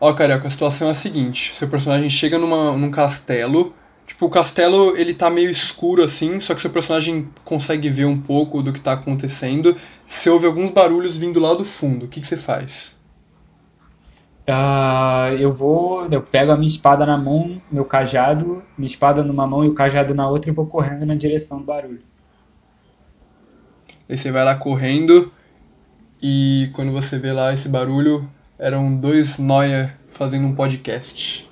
Ó, Carioca, a situação é a seguinte. Seu personagem chega numa, num castelo. Tipo, o castelo, ele tá meio escuro assim, só que seu personagem consegue ver um pouco do que tá acontecendo. Você ouve alguns barulhos vindo lá do fundo. O que, que você faz? Ah, eu vou, eu pego a minha espada na mão, meu cajado, minha espada numa mão e o cajado na outra e vou correndo na direção do barulho. Aí você vai lá correndo e quando você vê lá esse barulho, eram dois noia fazendo um podcast.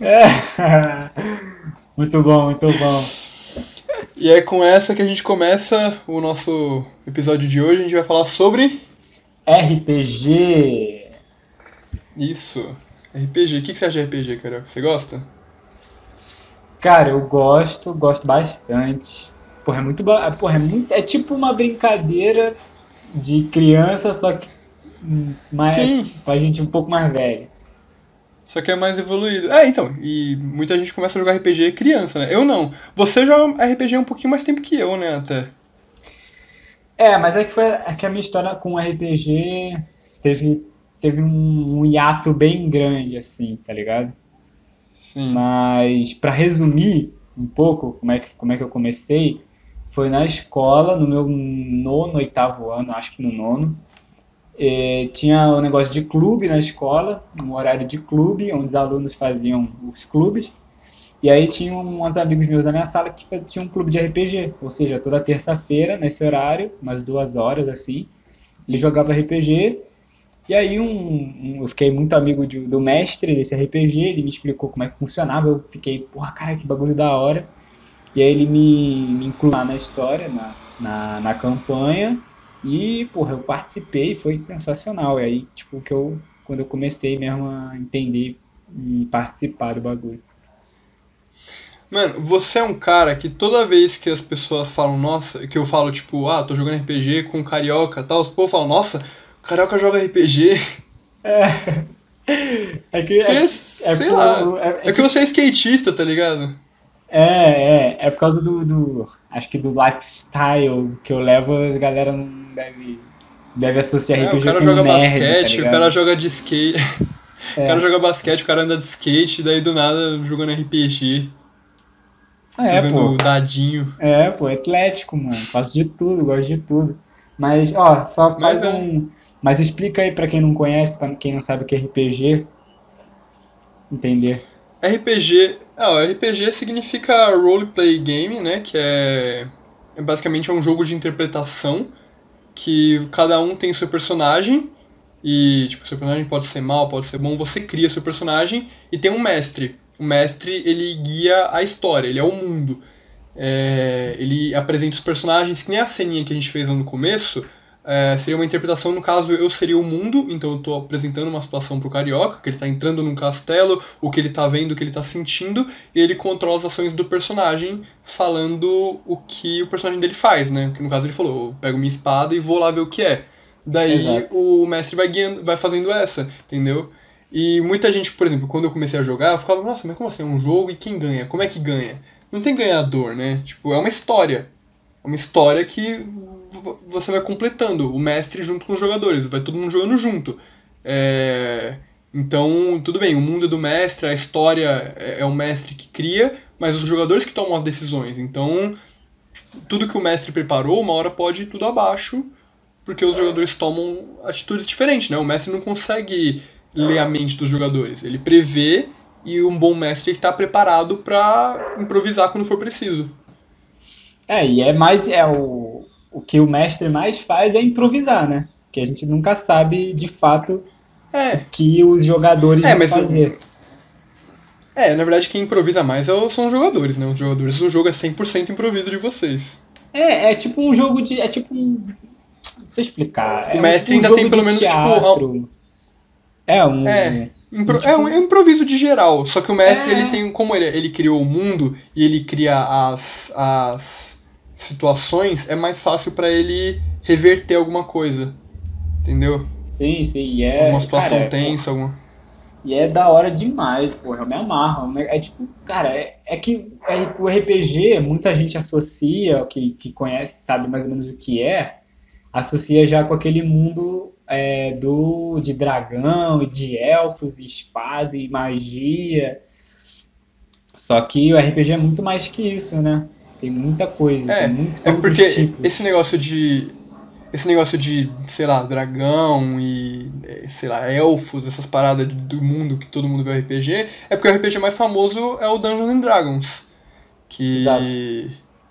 É. Muito bom, muito bom. E é com essa que a gente começa o nosso episódio de hoje. A gente vai falar sobre. RPG. Isso. RPG. O que você acha de RPG, Carioca? Você gosta? Cara, eu gosto, gosto bastante. Porra, é muito. Porra, é, muito... é tipo uma brincadeira de criança, só que. Mais... Sim. Pra gente um pouco mais velho. Só que é mais evoluído. É, então. E muita gente começa a jogar RPG criança, né? Eu não. Você joga RPG um pouquinho mais tempo que eu, né? Até. É, mas é que foi é que a minha história com RPG teve, teve um, um hiato bem grande, assim, tá ligado? Sim. Mas pra resumir um pouco como é que, como é que eu comecei, foi na escola, no meu nono, oitavo ano, acho que no nono. Eh, tinha o negócio de clube na escola, um horário de clube, onde os alunos faziam os clubes. E aí tinha uns amigos meus da minha sala que tinham um clube de RPG, ou seja, toda terça-feira, nesse horário, umas duas horas assim, ele jogava RPG. E aí um, um- eu fiquei muito amigo de- do mestre desse RPG, ele me explicou como é que funcionava, eu fiquei, porra, cara, que bagulho da hora. E aí ele me, me incluiu lá na história, na, na, na campanha, e, porra, eu participei, foi sensacional. E aí, tipo, que eu, quando eu comecei mesmo a entender e participar do bagulho. Mano, você é um cara que toda vez que as pessoas falam, nossa, que eu falo, tipo, ah, tô jogando RPG com carioca e tal, os povos falam, nossa, o carioca joga RPG. É que, Porque, é, sei por- lá. é- é É que você é skatista, tá ligado? É, é, é por causa do, do, acho que do lifestyle que eu levo, as galera não deve, deve associar É, RPG o cara joga nerd, tá basquete, o ligado? cara joga de skate. É. O cara joga basquete, o cara anda de skate, daí do nada jogando RPG, É, jogando pô, dadinho. é, pô, atlético, mano, faço de tudo, gosto de tudo. Mas, ó, só Mas faz é. um, mas explica aí pra quem não conhece, pra quem não sabe o que é RPG, entender. RPG. Ah, o RPG significa roleplay game, né? Que é, é basicamente é um jogo de interpretação que cada um tem seu personagem e tipo seu personagem pode ser mal, pode ser bom. Você cria seu personagem e tem um mestre. O mestre ele guia a história, ele é o mundo. É, ele apresenta os personagens que nem a ceninha que a gente fez lá no começo. É, seria uma interpretação, no caso, eu seria o mundo, então eu tô apresentando uma situação pro carioca, que ele tá entrando num castelo, o que ele tá vendo, o que ele tá sentindo, e ele controla as ações do personagem, falando o que o personagem dele faz, né? Que no caso ele falou, eu pego minha espada e vou lá ver o que é. Daí Exato. o mestre vai guiando, vai fazendo essa, entendeu? E muita gente, por exemplo, quando eu comecei a jogar, eu ficava, nossa, mas como assim? É um jogo e quem ganha? Como é que ganha? Não tem ganhador, né? Tipo, é uma história. Uma história que você vai completando, o mestre junto com os jogadores, vai todo mundo jogando junto. É, Então, tudo bem, o mundo é do mestre, a história é é o mestre que cria, mas os jogadores que tomam as decisões. Então, tudo que o mestre preparou, uma hora pode ir tudo abaixo, porque os jogadores tomam atitudes diferentes, né? O mestre não consegue ler a mente dos jogadores, ele prevê e um bom mestre está preparado para improvisar quando for preciso. É, e é mais, é o, o que o mestre mais faz é improvisar, né? Que a gente nunca sabe de fato É, o que os jogadores É, vão fazer. É, na verdade quem improvisa mais é o- são os jogadores, né? Os jogadores, o jogo é 100% improviso de vocês. É, é tipo um jogo de. É tipo um. Não sei explicar. O é mestre tipo um ainda tem pelo menos, tipo, teatro. É, um. É. Impro- Tipo- É um é um improviso de geral, só que o mestre, É. ele tem, como ele, ele criou o mundo e ele cria as, as situações, é mais fácil pra ele reverter alguma coisa, entendeu? Sim, sim. E é, alguma situação cara, é, tensa, alguma... E é da hora demais, porra. Eu me amarro. É tipo, cara, é, é que o RPG, muita gente associa, que, que conhece, sabe mais ou menos o que é, associa já com aquele mundo é, do de dragão e de elfos e espada e magia. Só que o RPG é muito mais que isso, né? Tem muita coisa, É, tem muitos é porque tipos. esse negócio de. Esse negócio de, sei lá, dragão e, eh, sei lá, elfos, essas paradas do mundo que todo mundo vê o RPG, é porque o RPG mais famoso é o Dungeons and Dragons. Que. Exato.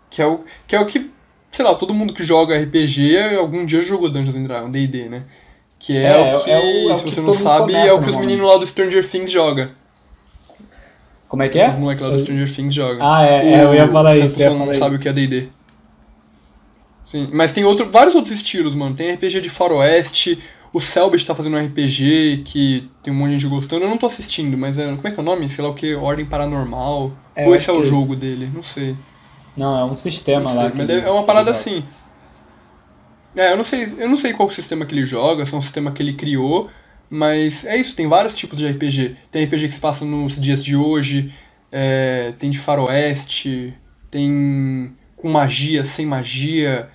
Que é o que, é o que sei lá, todo mundo que joga RPG algum dia jogou Dungeons and Dragons, D&D, né? Que é, É, o que, é o- é o se que você não sabe, é o que os meninos lá do Stranger Things jogam. Como é que é? Os moleques lá do Stranger Things jogam. Ah, é, é, eu ia falar isso, pessoa não sabe isso. o que é D&D. Sim, mas tem outro, vários outros estilos, mano. Tem RPG de faroeste, o Selbit tá fazendo um RPG que tem um monte de gente gostando. Eu não tô assistindo, mas é, como é que é o nome? Sei lá o que, Ordem Paranormal. É, Ou esse é o é jogo esse. dele, não sei. Não, é um sistema lá. sei, que mas ele- é uma parada assim. É, eu não sei, eu não sei qual sistema que ele joga, se é um sistema que ele criou, mas é isso, tem vários tipos de RPG. Tem RPG que se passa nos dias de hoje, é, tem de faroeste, tem com magia, sem magia,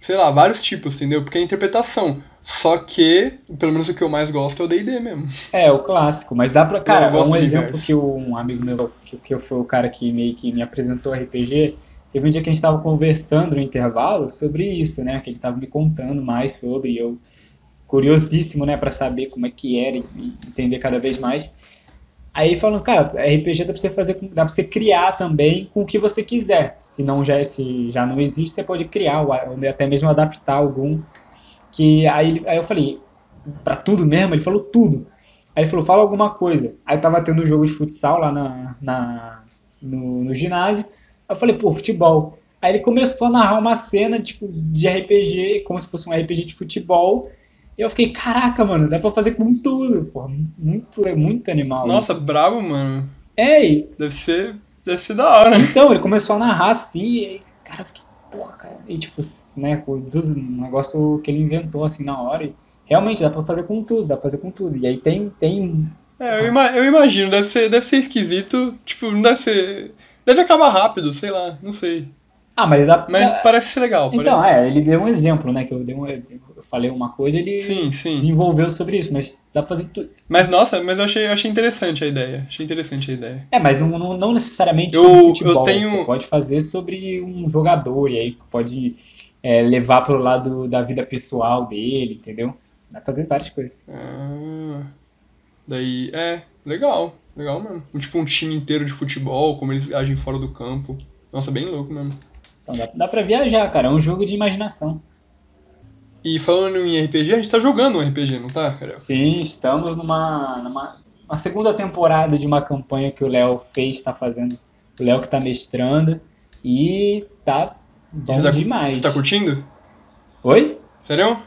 sei lá, vários tipos, entendeu? Porque é interpretação. Só que, pelo menos o que eu mais gosto é o D&D mesmo. É, o clássico, mas dá pra. Cara, gosto um exemplo que um amigo meu, que, que foi o cara que meio que me apresentou RPG, teve um dia que a gente tava conversando no intervalo sobre isso, né? Que ele tava me contando mais sobre, e eu curiosíssimo, né, pra saber como é que era e, entender cada vez mais. Aí ele falando, cara, RPG dá pra você fazer, dá pra você criar também com o que você quiser. Se não já, se já não existe, você pode criar, ou até mesmo adaptar algum. Que aí, aí eu falei, pra tudo mesmo? Ele falou tudo. Aí ele falou, fala alguma coisa. Aí tava tendo um jogo de futsal lá na, na- no, no ginásio. Aí eu falei, pô, futebol. Aí ele começou a narrar uma cena tipo, de RPG, como se fosse um RPG de futebol. E eu fiquei, caraca, mano, dá pra fazer com tudo. Pô, muito, muito animal. Nossa, isso. brabo, mano. É, e Deve ser, deve ser da hora. então, ele começou a narrar assim, e aí, cara, eu fiquei, porra, cara. E tipo, né, com dos negócio que ele inventou assim na hora. E realmente dá pra fazer com tudo, dá pra fazer com tudo. E aí tem, tem É, eu, ima- eu imagino, deve ser, deve ser esquisito, tipo, não deve ser... Deve acabar rápido, sei lá, não sei. Ah, mas dá Mas parece ser legal. Então, parece... é, ele deu um exemplo, né? Que eu, dei um, eu falei uma coisa ele Sim, sim. desenvolveu sobre isso, mas dá pra fazer tudo. Mas nossa, mas eu achei, eu achei interessante a ideia. Achei interessante a ideia. É, mas não, não, não necessariamente Eu- sobre eu futebol. tenho- Você pode fazer sobre um jogador, e aí pode é, levar pro lado da vida pessoal dele, entendeu? Dá pra fazer várias coisas. Ah, daí, é, legal, legal mesmo. Tipo um time inteiro de futebol, como eles agem fora do campo. Nossa, bem louco mesmo. Então dá, dá pra viajar, cara. É um jogo de imaginação. E falando em RPG, a gente tá jogando um RPG, não tá, cara? Sim, estamos numa, numa uma segunda temporada de uma campanha que o Léo fez, tá fazendo. O Léo que tá mestrando. E tá bom Você tá, demais. Você tá curtindo? Oi? Sério?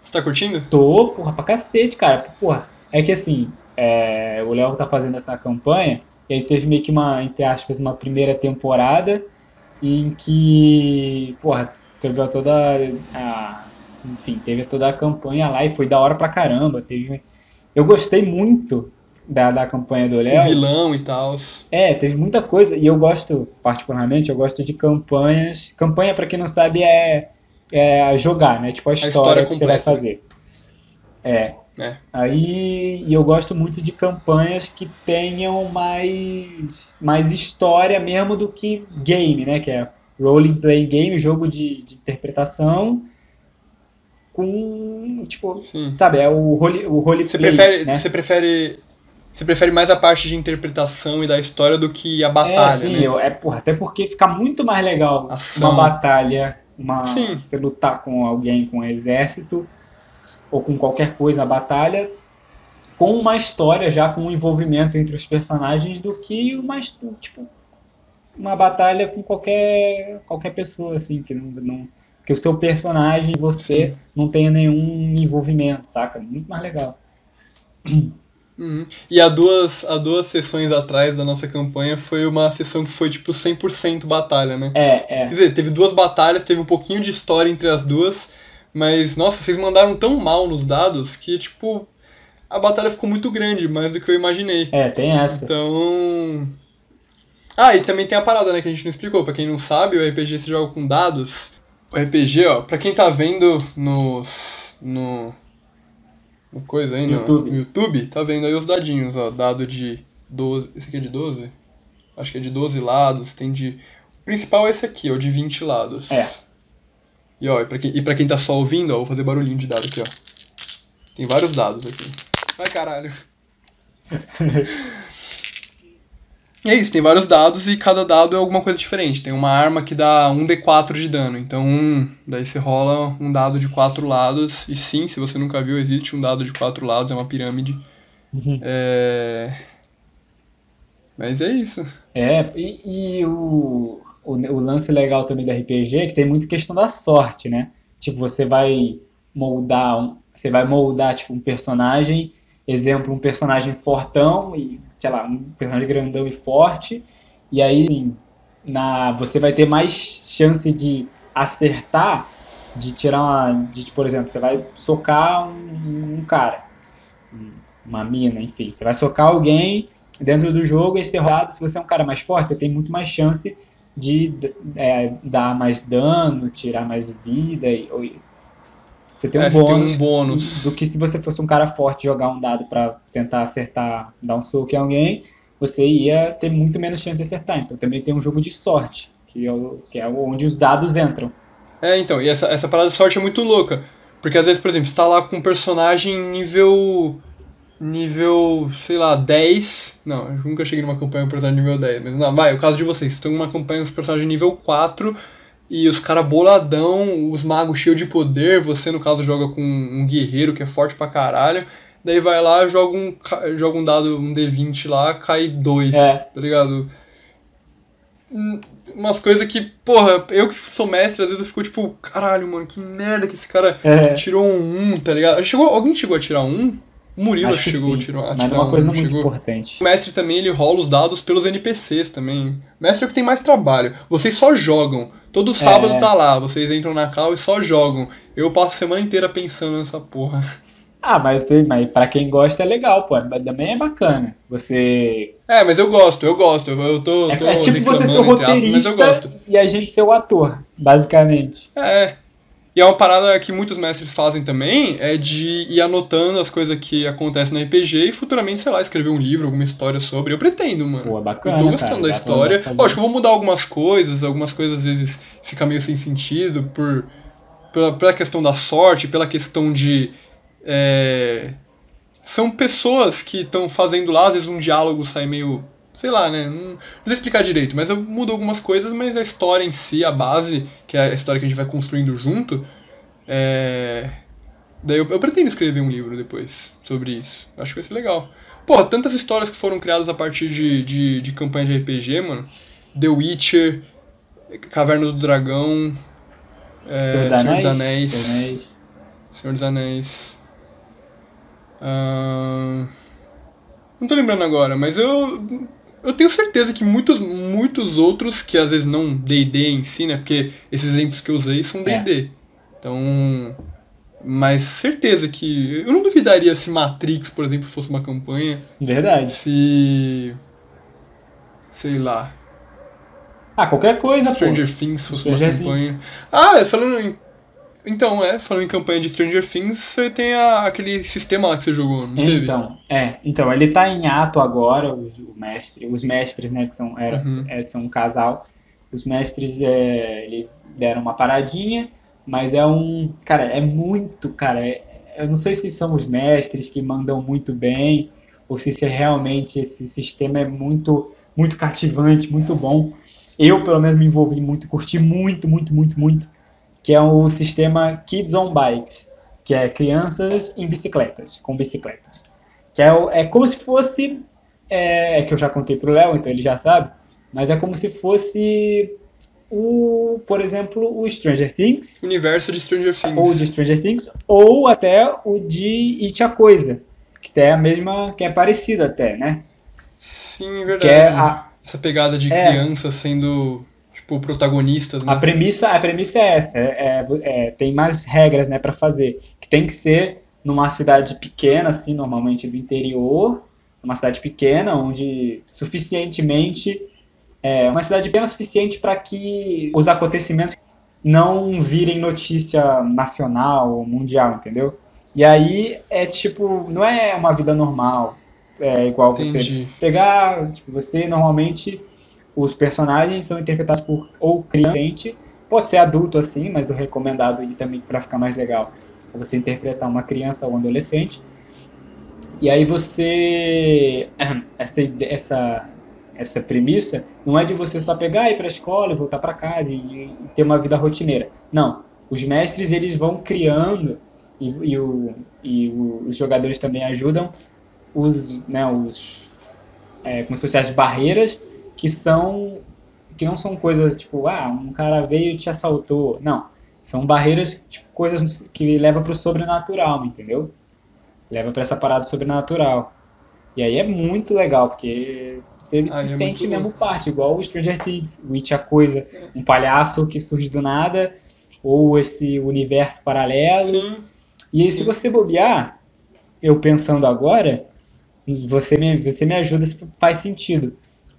Você tá curtindo? Tô, porra, pra cacete, cara. Porra, é que assim, é, o Léo tá fazendo essa campanha, e aí teve meio que uma, entre aspas, uma primeira temporada em que, porra, teve toda a. Enfim, teve toda a campanha lá e foi da hora pra caramba. Teve, eu gostei muito da, da campanha do Léo. vilão e tal. É, teve muita coisa e eu gosto, particularmente, eu gosto de campanhas. Campanha, pra quem não sabe, é, é jogar, né? Tipo a história, história que você vai completa. fazer. É. É. Aí e eu gosto muito de campanhas que tenham mais, mais história mesmo do que game, né? Que é role play game, jogo de, de interpretação com, tipo, Sim. sabe, é o role, o role Você play, prefere, né? você prefere, você prefere mais a parte de interpretação e da história do que a batalha, é, sim, né? eu- é, porra, até porque fica muito mais legal Ação. uma batalha, uma, Sim. você lutar com alguém, com um exército, ou com qualquer coisa na batalha, com uma história já, com um envolvimento entre os personagens, do que uma, tipo, uma batalha com qualquer, qualquer pessoa, assim, que não, não- que o seu personagem, você, Sim. não tenha nenhum envolvimento, saca? Muito mais legal. Uhum. E há duas, há duas sessões atrás da nossa campanha foi uma sessão que foi tipo 100% batalha, né? É, é. Quer dizer, teve duas batalhas, teve um pouquinho de história entre as duas, mas nossa, vocês mandaram tão mal nos dados que tipo a batalha ficou muito grande, mais do que eu imaginei. É, tem essa. Então. Ah, e também tem a parada, né, que a gente não explicou. Pra quem não sabe, o RPG se joga com dados. O RPG, ó, pra quem tá vendo nos. no. uma coisa aí YouTube. no YouTube, tá vendo aí os dadinhos, ó, dado de 12, esse aqui é de 12? Acho que é de 12 lados, tem de... O principal é esse aqui, ó, de 20 lados. É. E ó, e pra quem, e pra quem tá só ouvindo, ó, vou fazer barulhinho de dado aqui, ó. Tem vários dados aqui. Ai, caralho. É isso, tem vários dados e cada dado é alguma coisa diferente. Tem uma arma que dá 1d4 de dano, então daí você rola um dado de quatro lados. E sim, se você nunca viu, existe um dado de quatro lados, é uma pirâmide. Uhum. É... Mas é isso. É, e, e o, o, o lance legal também do RPG é que tem muito questão da sorte, né? Tipo, você vai moldar um, você vai moldar tipo um personagem, exemplo, um personagem fortão e, sei lá, um personagem grandão e forte, e aí assim, na você vai ter mais chance de acertar, de tirar uma, de, por exemplo, você vai socar um, um cara, uma mina, enfim, você vai socar alguém dentro do jogo e ser rodado, se você é um cara mais forte, você tem muito mais chance de é, dar mais dano, tirar mais vida, e, ou, você tem um, É, você tem um bônus, bônus. do que se você fosse um cara forte jogar um dado pra tentar acertar, dar um soco em alguém, você ia ter muito menos chance de acertar. Então também tem um jogo de sorte, que é, o, que é onde os dados entram. É, então, e essa, essa parada de sorte é muito louca. Porque às vezes, por exemplo, você tá lá com um personagem nível. Nível, sei lá, 10. Não, eu nunca cheguei numa campanha com um personagem nível 10, mas não, vai, é o caso de vocês. Estão numa campanha com um personagem nível 4 e os caras boladão, os magos cheios de poder, você no caso joga com um guerreiro que é forte pra caralho. Daí vai lá, joga um, joga um dado, um D20 lá, cai 2, É. tá ligado? Hum, Umas coisas que, porra, eu que sou mestre, às vezes eu fico tipo, caralho, mano, que merda que esse cara É. tirou um 1, tá ligado? Chegou, alguém chegou a tirar um? O Murilo Acho chegou a tirar, mas é uma coisa não muito chegou. importante. O mestre também, ele rola os dados pelos NPCs também. O mestre é o que tem mais trabalho. Vocês só jogam. Todo sábado É. tá lá, vocês entram na cal e só jogam. Eu passo a semana inteira pensando nessa porra. Ah, mas, mas pra quem gosta é legal, pô. Mas Também é bacana. Você. É, mas eu gosto, eu gosto. Eu, eu tô, É, tô é tipo você ser o aspas, roteirista gosto. e a gente ser o ator, basicamente. É. E é uma parada que muitos mestres fazem também, é de ir anotando as coisas que acontecem no RPG e futuramente, sei lá, escrever um livro, alguma história sobre. Eu pretendo, mano. Pô, é bacana. eu tô gostando cara, da história. Lógico, eu vou mudar algumas coisas, algumas coisas às vezes fica meio sem sentido por pela, pela questão da sorte, pela questão de. é, são pessoas que estão fazendo lá, às vezes um diálogo sai meio. Sei lá, né? Não, não sei explicar direito, mas eu mudo algumas coisas, mas a história em si, a base, que é a história que a gente vai construindo junto, é. Daí eu, eu pretendo escrever um livro depois sobre isso. Acho que vai ser legal. Porra, tantas histórias que foram criadas a partir de, de, de campanha de RPG, mano. The Witcher, Caverna do Dragão, é, Senhor Senhor, dos Anéis. Senhor dos Anéis. Não tô lembrando agora, mas eu. Eu tenho certeza que muitos, muitos outros, que às vezes não DD em si, né? Porque esses exemplos que eu usei são É. DD. Então. Mas certeza que. Eu não duvidaria se Matrix, por exemplo, fosse uma campanha. Verdade. Se. Sei lá. Ah, qualquer coisa, Stranger pô. Things fosse Stranger uma campanha. Ah, falando em. Então, é, falando em campanha de Stranger Things, você tem a- aquele sistema lá que você jogou, não teve? Então, é, então, ele tá em ato agora, os, o mestre, os mestres, né, que são, era, Uhum. é, são um casal, os mestres, é, eles deram uma paradinha, mas é um, cara, é muito, cara, é- eu não sei se são os mestres que mandam muito bem, ou se, se realmente esse sistema é muito, muito cativante, muito bom. Eu, pelo menos, me envolvi muito, curti muito, muito, muito, muito, que é o sistema Kids on Bikes, que é crianças em bicicletas, com bicicletas. Que é, o- é como se fosse, é, é que eu já contei pro Léo, então ele já sabe, mas é como se fosse o, por exemplo, o Stranger Things, Universo de Stranger Things. ou de Stranger Things, ou até o de It a Coisa, que é a mesma, que é parecida até, né? Sim, verdade. Que é a, Essa pegada de É. crianças sendo, tipo, protagonistas, né? A premissa, a premissa é essa, é, é- é- tem mais regras, né, para fazer, que tem que ser numa cidade pequena, assim, normalmente do interior, uma cidade pequena, onde suficientemente, é, uma cidade pequena o suficiente para que os acontecimentos não virem notícia nacional ou mundial, entendeu? E aí é tipo, não é uma vida normal, é igual Entendi. você pegar, tipo, você normalmente os personagens são interpretados por ou criança, pode ser adulto assim, mas o recomendado e também para ficar mais legal é você interpretar uma criança ou um adolescente. E aí você essa essa essa premissa não é de você só pegar e ir para a escola e voltar para casa e, e, ter uma vida rotineira. Não, os mestres eles vão criando e, e, o, e os jogadores também ajudam os, né, os é, como se fossem as barreiras que são que não são coisas tipo ah um cara veio e te assaltou. Não. São barreiras tipo, coisas que leva para o sobrenatural entendeu? Leva para essa parada sobrenatural. E aí é muito legal porque você ah, se é sente mesmo parte igual o Stranger Things Witch a coisa um palhaço que surge do nada ou esse universo paralelo. Sim. e aí, se você bobear eu pensando agora você me, você me ajuda se faz sentido.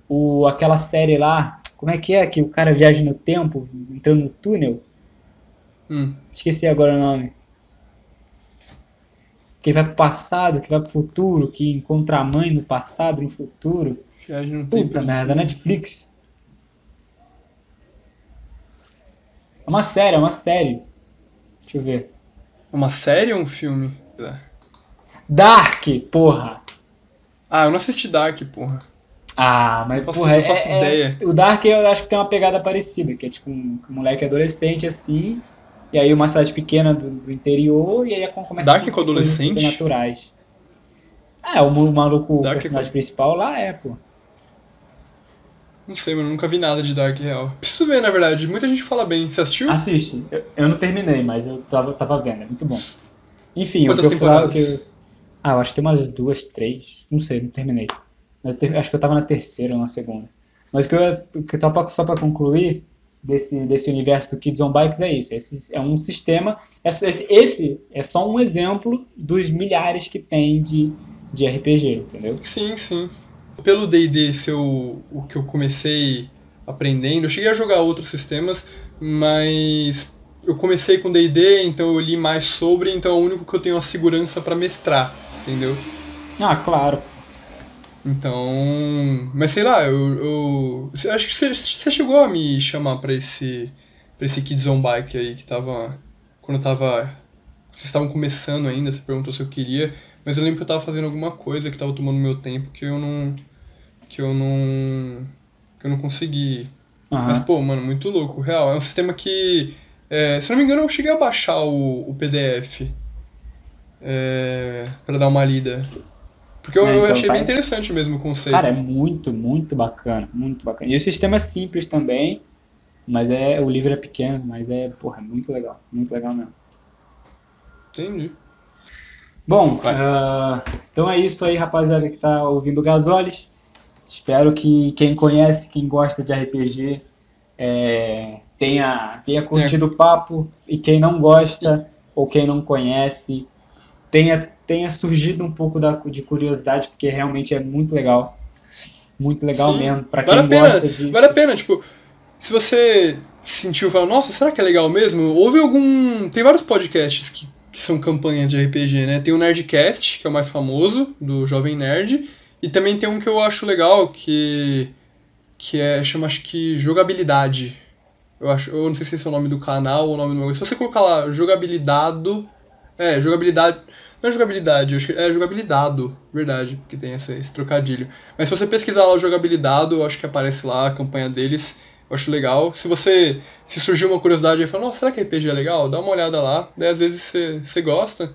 O, aquela série lá, como é que é? Que o cara viaja no tempo, entrando no túnel? Hum. Esqueci agora o nome. Que vai pro passado, que vai pro futuro, que encontra a mãe no passado, no futuro. Viagem no Puta tempo. merda, Netflix. É uma série, é uma série. Deixa eu ver. Uma série ou um filme? Dark, porra. Ah, eu não assisti Dark, porra. Ah, mas não faço, porra, não faço é, ideia. É, o Dark eu acho que tem uma pegada parecida, que é tipo um, um moleque adolescente assim, e aí uma cidade pequena do, do interior, e aí começa Dark a com adolescente? naturais. É, o maluco, Dark o personagem com... principal lá é, pô. Não sei, mas nunca vi nada de Dark Real. Preciso ver, na verdade. Muita gente fala bem. Você assistiu? Assiste. Eu, eu não terminei, mas eu tava, tava vendo. É muito bom. Enfim, Quantas o que eu falava que temporadas? eu, Ah, eu acho que tem umas duas, três. Não sei, não terminei. Acho que eu tava na terceira ou na segunda. Mas o que eu, que eu tava só pra concluir desse, desse universo do Kids on Bikes é isso. Esse é um sistema. Esse, esse- esse é só um exemplo dos milhares que tem de, de RPG, entendeu? Sim, sim. Pelo D&D ser o, o que eu comecei aprendendo, eu cheguei a jogar outros sistemas, mas eu comecei com D&D, então eu li mais sobre, então é o único que eu tenho a segurança pra mestrar, entendeu? Ah, claro. Então, mas sei lá, eu, eu acho que você, chegou a me chamar pra esse para esse Kids on Bike aí que tava quando eu tava vocês estavam começando ainda, você perguntou se eu queria, mas eu lembro que eu tava fazendo alguma coisa que tava tomando meu tempo que eu não que eu não que eu não consegui. Aham. Mas pô, mano, muito louco, real, é um sistema que é, se não me engano eu cheguei a baixar o, o PDF é, para dar uma lida. Porque eu, É, eu então achei tá- bem interessante mesmo o conceito. Cara, é muito, muito bacana, muito bacana. E o sistema é simples também, mas é o livro é pequeno, mas é, porra, muito legal, muito legal mesmo. Entendi. Bom, ah, então é isso aí, rapaziada que tá ouvindo Gasoles. Espero que quem conhece, quem gosta de RPG, é, tenha, tenha curtido o papo e quem não gosta ou quem não conhece, tenha, tenha surgido um pouco da, de curiosidade, porque realmente é muito legal. Muito legal Sim. mesmo, pra quem Vale a pena, gosta disso. vale a pena, tipo, se você sentiu, falou, nossa, será que é legal mesmo? Houve algum. Tem vários podcasts que, que são campanha de RPG, né? Tem o Nerdcast, que é o mais famoso, do Jovem Nerd, e também tem um que eu acho legal, que. que é. chama acho que jogabilidade. Eu acho, eu não sei se esse é o nome do canal ou o nome do negócio. Se você colocar lá jogabilidado. É, jogabilidade. Não é jogabilidade, acho que é jogabilidado, verdade, porque tem essa, esse trocadilho. Mas se você pesquisar lá o jogabilidado, eu acho que aparece lá a campanha deles. Eu acho legal. Se você. Se surgiu uma curiosidade e fala, nossa, será que RPG é legal? Dá uma olhada lá. Daí às vezes você, você gosta.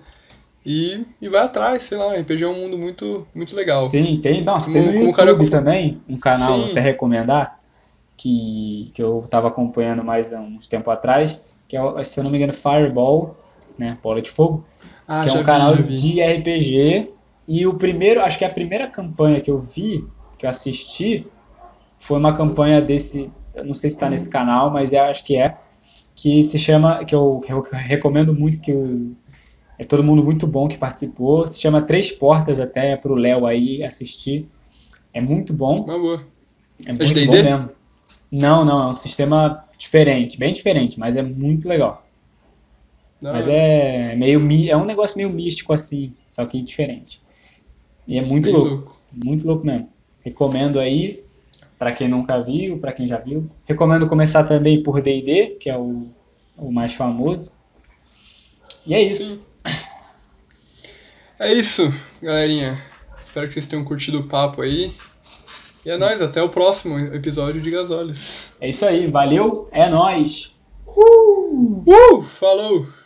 E, e vai atrás, sei lá, RPG é um mundo muito, muito legal. Sim, tem. Nossa, Como- tem no YouTube cara que eu- também, um canal Sim. até recomendar, que, que eu tava acompanhando mais há uns tempo atrás, que é, se eu não me engano, Fireball, né, bola de fogo, Ah, que é um vi, canal de RPG. E o primeiro, acho que a primeira campanha que eu vi, que eu assisti, foi uma campanha desse, não sei se está nesse canal, mas é, acho que é, que se chama, que eu, que eu recomendo muito, que eu- é todo mundo muito bom que participou, se chama Três Portas até, para o Léo aí assistir. É muito bom, Uma boa. é muito bom mesmo. Não, não, é um sistema diferente, bem diferente, mas é muito legal. Da Mas é meio é um negócio meio místico assim, só que diferente. E é muito Bem louco, muito louco mesmo. Recomendo aí pra quem nunca viu, pra quem já viu. Recomendo começar também por D&D, que é o, o mais famoso. E é isso. É isso, galerinha. Espero que vocês tenham curtido o papo aí. E é nóis, até o próximo episódio de Gasólias. É isso aí, valeu, é nóis. Uh! Uh! Falou!